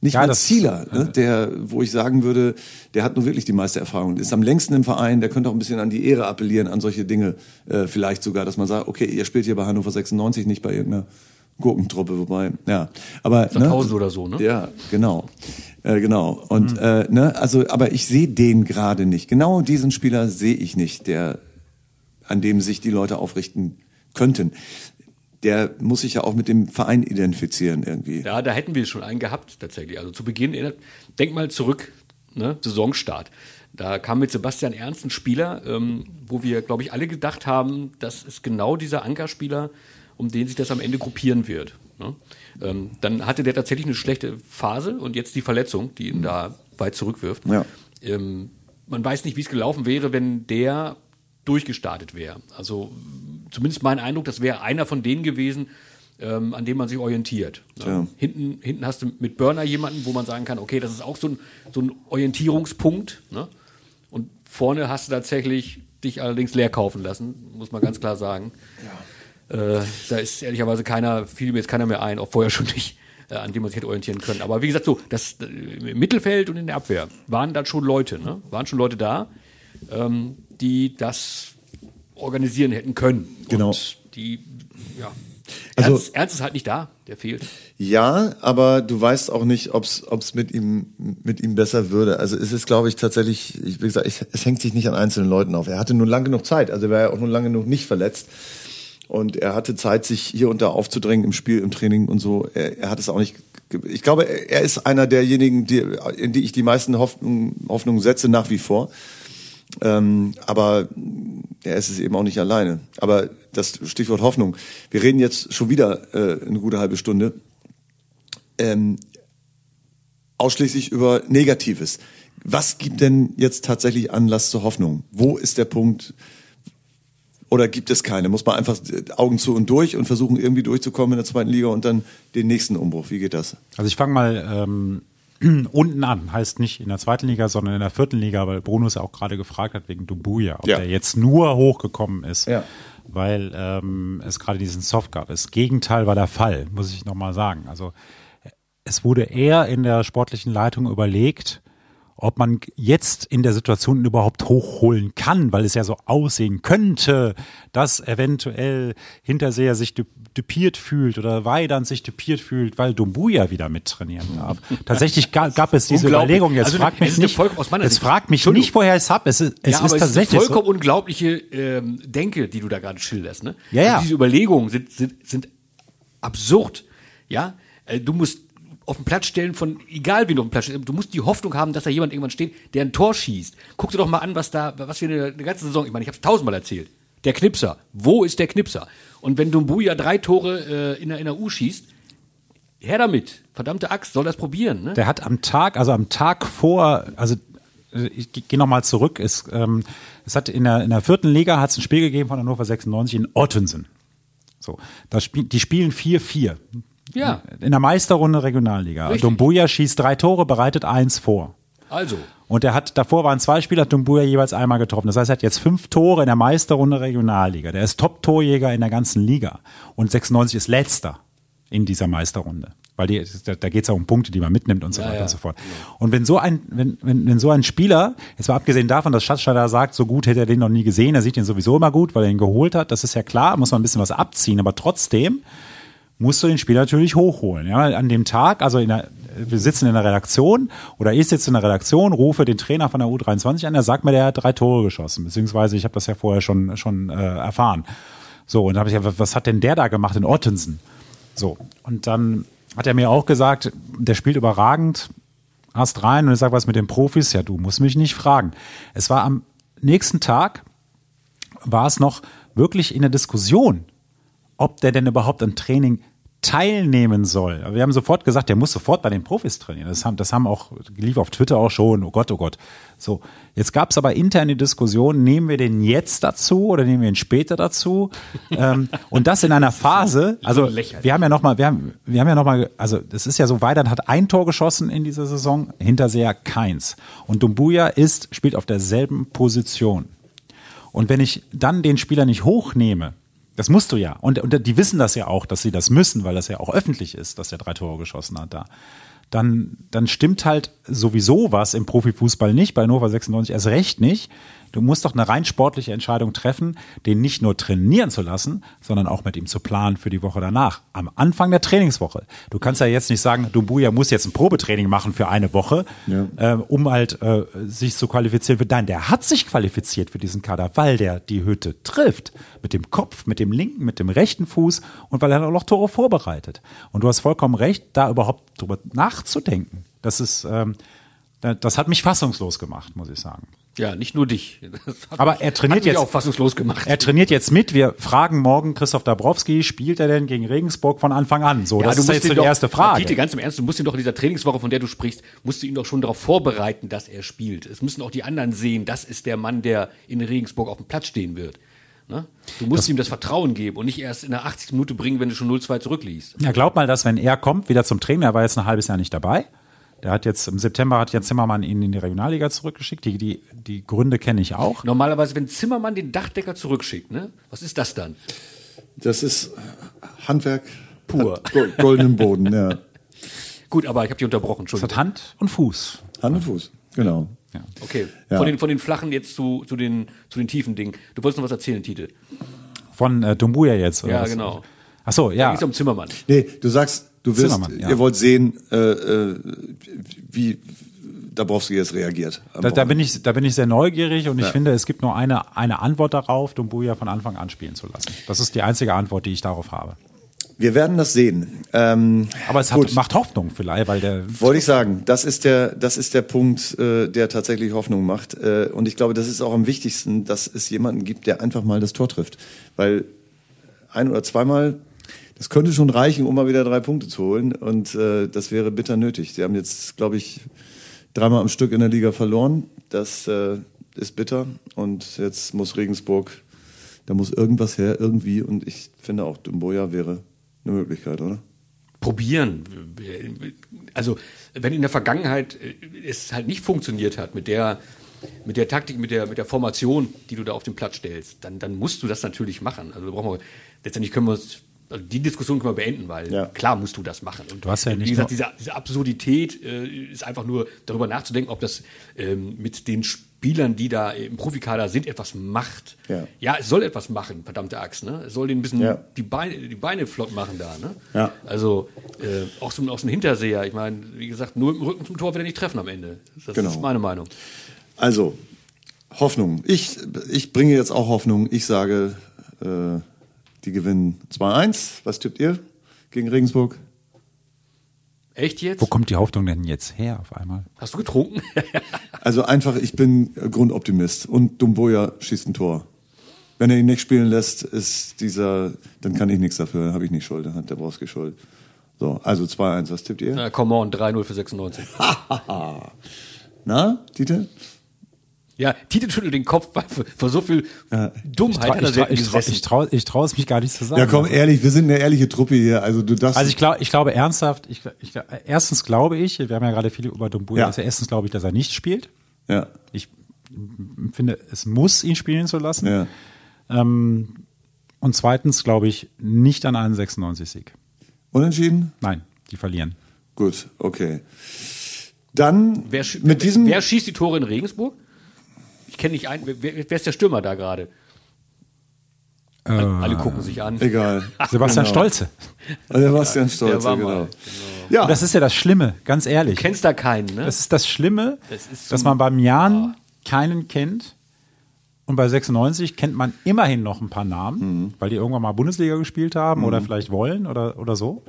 Nicht Ja, mal Zieler, ne? der, wo ich sagen würde, der hat nur wirklich die meiste Erfahrung, ist am längsten im Verein, der könnte auch ein bisschen an die Ehre appellieren, an solche Dinge. Äh, vielleicht sogar, dass man sagt, okay, ihr spielt hier bei Hannover 96, nicht bei irgendeiner Gurkentruppe, wobei, ja. Aber, ne? 1000 oder so, ne? Ja, genau. Äh, genau. Und äh, ne, also, aber ich sehe den gerade nicht. Genau diesen Spieler sehe ich nicht, der, an dem sich die Leute aufrichten könnten. Der muss sich ja auch mit dem Verein identifizieren irgendwie. Ja, da hätten wir schon einen gehabt tatsächlich. Also zu Beginn, denk mal zurück, ne? Saisonstart. Da kam mit Sebastian Ernst ein Spieler, ähm, wo wir, glaube ich, alle gedacht haben, das ist genau dieser Ankerspieler, um den sich das am Ende gruppieren wird. Ne? Ähm, dann hatte der tatsächlich eine schlechte Phase und jetzt die Verletzung, die ihn da weit zurückwirft. Ja. Ähm, man weiß nicht, wie es gelaufen wäre, wenn der durchgestartet wäre. Also zumindest mein Eindruck, das wäre einer von denen gewesen, ähm, an dem man sich orientiert. Ne? Ja. Hinten, hinten hast du mit Burner jemanden, wo man sagen kann, okay, das ist auch so ein, so ein Orientierungspunkt. Ne? Und vorne hast du tatsächlich dich allerdings leer kaufen lassen, muss man ganz klar sagen. Äh, da ist ehrlicherweise keiner, fiel mir jetzt keiner mehr ein, auch vorher schon nicht, äh, an dem man sich hätte orientieren können. Aber wie gesagt, so, das äh, im Mittelfeld und in der Abwehr waren dann schon Leute, ne? Waren schon Leute da, ähm, die das organisieren hätten können. Genau. Und die, ja. Also- Ernst, Ernst ist halt nicht da, der fehlt. Ja, aber du weißt auch nicht, ob es mit ihm mit ihm besser würde. Also es ist, glaube ich, tatsächlich, ich, wie gesagt, es hängt sich nicht an einzelnen Leuten auf. Er hatte nun lang genug Zeit, also er war ja auch nun lange genug nicht verletzt. Und er hatte Zeit, sich hier und da aufzudrängen im Spiel, im Training und so. Er, er hat es auch nicht. Ich glaube, er ist einer derjenigen, die, in die ich die meisten Hoffnungen Hoffnungen setze, nach wie vor. Ähm, aber er ist es eben auch nicht alleine. Aber das Stichwort Hoffnung. Wir reden jetzt schon wieder äh, eine gute halbe Stunde ähm, ausschließlich über Negatives. Was gibt denn jetzt tatsächlich Anlass zur Hoffnung? Wo ist der Punkt? Oder gibt es keine? Muss man einfach Augen zu und durch und versuchen irgendwie durchzukommen in der zweiten Liga und dann den nächsten Umbruch? Wie geht das? Also ich fange mal ähm, unten an, heißt nicht in der zweiten Liga, sondern in der vierten Liga, weil Bruno es ja auch gerade gefragt hat wegen Dumbuya, ob Ja. der jetzt nur hochgekommen ist, Ja. weil ähm, es gerade diesen Soft gab. Das Gegenteil war der Fall, muss ich nochmal sagen. Also es wurde eher in der sportlichen Leitung überlegt, ob man jetzt in der Situation überhaupt hochholen kann, weil es ja so aussehen könnte, dass eventuell Hinterseher sich dü- düpiert fühlt oder Weidand sich düpiert fühlt, weil Dumbuya wieder mittrainieren darf. Tatsächlich ga, gab es diese. Überlegung. Jetzt Also, fragt es mich nicht, voll- aus meiner jetzt Sicht- fragt mich nicht, woher es ab. Es ist, es ja, ist aber tatsächlich es ist eine vollkommen so. unglaubliche ähm, Denke, die du da gerade schilderst. Ne? Ja, ja. Also diese Überlegungen sind, sind, sind absurd. Ja, äh, du musst auf den Platz stellen von, egal wie du auf dem Platz stehst, du musst die Hoffnung haben, dass da jemand irgendwann steht, der ein Tor schießt. Guck dir doch mal an, was da, was wir eine, eine ganze Saison, ich meine, ich habe es tausendmal erzählt. Der Knipser. Wo ist der Knipser? Und wenn Dumbuya drei Tore äh, in, der, in der U schießt, her damit. Verdammte Axt, soll das probieren. Ne? Der hat am Tag, also am Tag vor, also äh, ich gehe nochmal zurück, es, ähm, es hat in der, in der vierten Liga hat es ein Spiel gegeben von Hannover 96 in Ottensen. So, da spiel, die spielen 4-4. Ja. In der Meisterrunde Regionalliga. Richtig. Dumbuya schießt drei Tore, bereitet eins vor. Also, Und er hat, davor waren zwei Spieler, hat Dumbuya jeweils einmal getroffen. Das heißt, er hat jetzt fünf Tore in der Meisterrunde Regionalliga. Der ist Top-Torjäger in der ganzen Liga. Und 96 ist letzter in dieser Meisterrunde. Weil die, da, da geht es ja um Punkte, die man mitnimmt und so Ja, weiter ja. und so fort. Und wenn so ein, wenn, wenn, wenn so ein Spieler, jetzt mal abgesehen davon, dass Schatzschneider sagt, so gut hätte er den noch nie gesehen, er sieht ihn sowieso immer gut, weil er ihn geholt hat, das ist ja klar, muss man ein bisschen was abziehen, aber trotzdem musst du den Spieler natürlich hochholen. Ja, an dem Tag, also in der, wir sitzen in der Redaktion oder ich sitze in der Redaktion, rufe den Trainer von der U23 an, der sagt mir, der hat drei Tore geschossen, beziehungsweise ich habe das ja vorher schon schon äh, erfahren. So und dann habe ich gesagt, was hat denn der da gemacht in Ottensen? So und dann hat er mir auch gesagt, der spielt überragend, hast rein und ich sage, was mit den Profis? Ja, du musst mich nicht fragen. Es war am nächsten Tag war es noch wirklich in der Diskussion, ob der denn überhaupt am Training teilnehmen soll. Aber Wir haben sofort gesagt, der muss sofort bei den Profis trainieren. Das haben, das haben auch, lief auf Twitter auch schon, oh Gott, oh Gott. So, jetzt gab es aber interne Diskussionen, nehmen wir den jetzt dazu oder nehmen wir ihn später dazu? ähm, und das in einer Phase, also wir haben ja nochmal, wir haben, wir haben ja nochmal, also das ist ja so, Weidern hat ein Tor geschossen in dieser Saison, Hinterseher keins. Und Dumbuya ist, spielt auf derselben Position. Und wenn ich dann den Spieler nicht hochnehme, das musst du ja. Und, und die wissen das ja auch, dass sie das müssen, weil das ja auch öffentlich ist, dass er drei Tore geschossen hat da. dann, dann stimmt halt sowieso was im Profifußball nicht, bei Hannover 96 erst recht nicht. Du musst doch eine rein sportliche Entscheidung treffen, den nicht nur trainieren zu lassen, sondern auch mit ihm zu planen für die Woche danach. Am Anfang der Trainingswoche. Du kannst ja jetzt nicht sagen, Dumbuya muss jetzt ein Probetraining machen für eine Woche, Ja. äh, um halt äh, sich zu qualifizieren für Nein, der hat sich qualifiziert für diesen Kader, weil der die Hütte trifft. Mit dem Kopf, mit dem linken, mit dem rechten Fuß und weil er auch noch Tore vorbereitet. Und du hast vollkommen recht, da überhaupt drüber nachzudenken. Das ist, ähm, da- das hat mich fassungslos gemacht, muss ich sagen. Ja, nicht nur dich. Das Aber er trainiert mich jetzt- auch fassungslos gemacht. Er trainiert jetzt mit. Wir fragen morgen Christoph Dabrowski, spielt er denn gegen Regensburg von Anfang an? So, das ist jetzt die doch- erste Frage. Tite, ganz im Ernst, du musst ihn doch in dieser Trainingswoche, von der du sprichst, musst du ihn doch schon darauf vorbereiten, dass er spielt. Es müssen auch die anderen sehen, das ist der Mann, der in Regensburg auf dem Platz stehen wird. Ne? Du musst ihm das Vertrauen geben und nicht erst in der 80. Minute bringen, wenn du schon 0-2 zurückliegst. Ja, glaub mal, dass wenn er kommt, wieder zum Training, er war jetzt ein halbes Jahr nicht dabei. Der hat jetzt im September hat Jan Zimmermann ihn in die Regionalliga zurückgeschickt. Die, die, die Gründe kenne ich auch. Normalerweise, wenn Zimmermann den Dachdecker zurückschickt, ne? was ist das dann? Das ist Handwerk Pur. hat go- goldenen Boden, ja. Gut, aber ich habe dich unterbrochen, Das hat. Hand und Fuß. Hand und Fuß, genau. Okay, Ja. von, den, von den flachen jetzt zu, zu, den, zu den tiefen Dingen. Du wolltest noch was erzählen, Tite. Von äh, Dumbuya jetzt. Oder Ja, was? genau. Ach so, Da ja. es um Zimmermann. Nee, du sagst, du wirst, ja. ihr wollt sehen, äh, äh, wie Dabrowski jetzt reagiert. Da, da, bin ich, da bin ich sehr neugierig und ich Ja. finde, es gibt nur eine, eine Antwort darauf, Dumbuya von Anfang an spielen zu lassen. Das ist die einzige Antwort, die ich darauf habe. Wir werden das sehen. Ähm, Aber es hat, macht Hoffnung vielleicht, weil der Wollte ich sagen, das ist der, das ist der Punkt, äh, der tatsächlich Hoffnung macht. Äh, und ich glaube, das ist auch am wichtigsten, dass es jemanden gibt, der einfach mal das Tor trifft. Weil ein oder zweimal, das könnte schon reichen, um mal wieder drei Punkte zu holen. Und äh, das wäre bitter nötig. Die haben jetzt, glaube ich, dreimal am Stück in der Liga verloren. Das äh, ist bitter. Und jetzt muss Regensburg, da muss irgendwas her, irgendwie. Und ich finde auch Dumboya wäre eine Möglichkeit, oder? probieren. Also, wenn in der Vergangenheit äh, es halt nicht funktioniert hat mit der, mit der Taktik, mit der, mit der Formation, die du da auf den Platz stellst, dann, dann musst du das natürlich machen. Also, brauchen wir, letztendlich können wir uns, also die Diskussion können wir beenden, weil Ja. klar musst du das machen. Und Du hast ja wie nicht gesagt, nur- diese, diese Absurdität äh, ist einfach nur darüber nachzudenken, ob das ähm, mit den Spielern, die da im Profikader sind, etwas macht. Ja. es soll etwas machen, verdammte Axt. Ne? Es soll den ein bisschen Ja. die, Beine, die Beine flott machen da. Ne? Ja. Also äh, auch so aus dem Hinterseher. Ich meine, wie gesagt, nur im Rücken zum Tor wird er nicht treffen am Ende. Das Genau. ist meine Meinung. Also, Hoffnung. Ich, ich bringe jetzt auch Hoffnung. Ich sage, äh, die gewinnen 2-1. Was tippt ihr gegen Regensburg? Echt jetzt? Wo kommt die Hoffnung denn jetzt her auf einmal? Hast du getrunken? Also einfach, ich bin Grundoptimist. Und Dumboya schießt ein Tor. Wenn er ihn nicht spielen lässt, ist dieser, dann kann ich nichts dafür, dann habe ich nicht Schuld, dann hat der Brauski Schuld. So, also 2-1, was tippt ihr? Na, come on, 3-0 für 96. Na, Dieter? Ja, Tite schüttelt den Kopf, weil vor, so viel Dummheit hat er Ich, trau, ich, trau, ich, trau, ich traue es mich gar nicht zu sagen. Ja, komm, ehrlich, wir sind eine ehrliche Truppe hier. Also du darfst. Also ich glaube, ich glaube ernsthaft, ich, ich, erstens glaube ich, wir haben ja gerade viel über Dumbuya, Ja. also erstens glaube ich, dass er nicht spielt. ja, Ich finde, es muss ihn spielen zu lassen. ja. Ähm, und zweitens glaube ich nicht an einen 96-Sieg. Unentschieden? Nein, die verlieren. Gut, okay. Dann Wer, sch- mit diesem. wer schießt die Tore in Regensburg? Ich kenne nicht einen. Wer, wer ist der Stürmer da gerade? Alle, alle gucken sich an. Egal. Sebastian Genau. Stolze. Sebastian Stolze, genau. mal, Ja, Das ist ja das Schlimme, ganz ehrlich. Du kennst da keinen, ne? Das ist das Schlimme, Das ist dass so- man beim Jan keinen kennt. Und bei 96 kennt man immerhin noch ein paar Namen, Mhm. weil die irgendwann mal Bundesliga gespielt haben oder vielleicht wollen oder, oder so.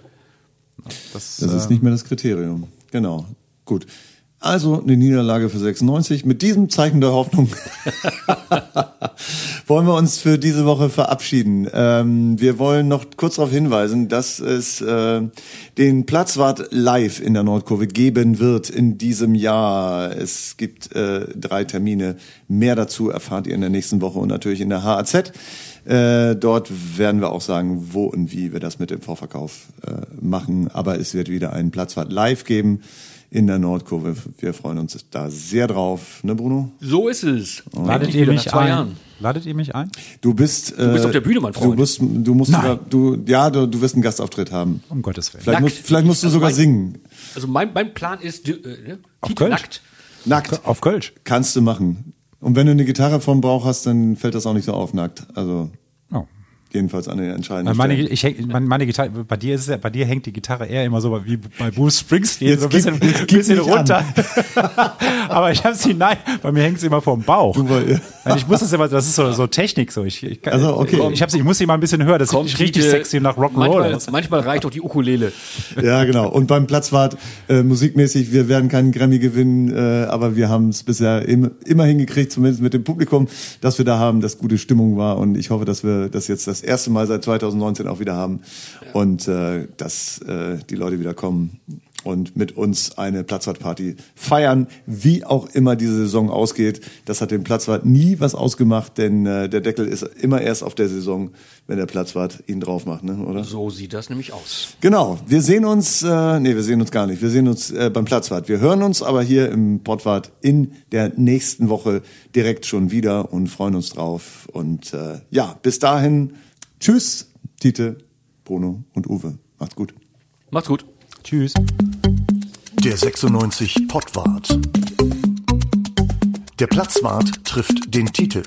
Das, das äh, ist nicht mehr das Kriterium. Genau. Gut. Also eine Niederlage für 96. Mit diesem Zeichen der Hoffnung wollen wir uns für diese Woche verabschieden. Ähm, wir wollen noch kurz darauf hinweisen, dass es äh, den Platzwart live in der Nordkurve geben wird in diesem Jahr. Es gibt äh, drei Termine. Mehr dazu erfahrt ihr in der nächsten Woche und natürlich in der HAZ. Äh, dort werden wir auch sagen, wo und wie wir das mit dem Vorverkauf äh, machen. Aber es wird wieder einen Platzfahrt live geben in der Nordkurve. Wir freuen uns da sehr drauf, ne Bruno? So ist es. Ladet Endlich ihr mich ein? Jahren. Ladet ihr mich ein? Du bist, äh, Du bist auf der Bühne, mein Freund. Du, bist, du musst Nein. sogar, du, ja, du, du wirst einen Gastauftritt haben. Um Gottes Willen. Vielleicht, Nackt. musst, vielleicht musst du Also sogar mein- singen. Also mein, mein Plan ist, äh, ne? Auf Kölsch? nackt. Nackt. Auf Kölsch. Kannst du machen. Und wenn du eine Gitarre vom Bauch hast, dann fällt das auch nicht so auf nackt. Also Oh. Jedenfalls an den entscheidenden Meine, Stellen. ich häng, meine, meine Gitarre, bei dir ist es ja, bei dir hängt die Gitarre eher immer so wie bei Bruce Springsteen, Jetzt so ein bisschen, gib- jetzt gib bisschen runter. Aber ich habe sie, nein, bei mir hängt sie immer vorm Bauch. weil- Nein, ich muss das immer, das ist so, so Technik so. Ich, ich, Also, okay. ich, hab sie, ich muss sie mal ein bisschen höher, das sieht richtig Titel- sexy nach Rock'n'Roll manchmal, manchmal reicht auch die Ukulele. Ja, genau. Und beim Platzwart äh, musikmäßig, wir werden keinen Grammy gewinnen, äh, aber wir haben es bisher im, immer hingekriegt, zumindest mit dem Publikum, dass wir da haben, dass gute Stimmung war. Und ich hoffe, dass wir das jetzt das erste Mal seit 2019 auch wieder haben und äh, dass äh, die Leute wieder kommen und mit uns eine Platzwartparty feiern, wie auch immer diese Saison ausgeht. Das hat dem Platzwart nie was ausgemacht, denn äh, der Deckel ist immer erst auf der Saison, wenn der Platzwart ihn drauf macht, ne? oder? So sieht das nämlich aus. Genau, wir sehen uns, äh, nee, wir sehen uns gar nicht. Wir sehen uns äh, beim Platzwart. Wir hören uns aber hier im Pottwart in der nächsten Woche direkt schon wieder und freuen uns drauf. Und äh, ja, bis dahin, tschüss, Tite, Bruno und Uwe. Macht's gut. Macht's gut. Tschüss. Der 96 Pottwart. Der Platzwart trifft den Titel.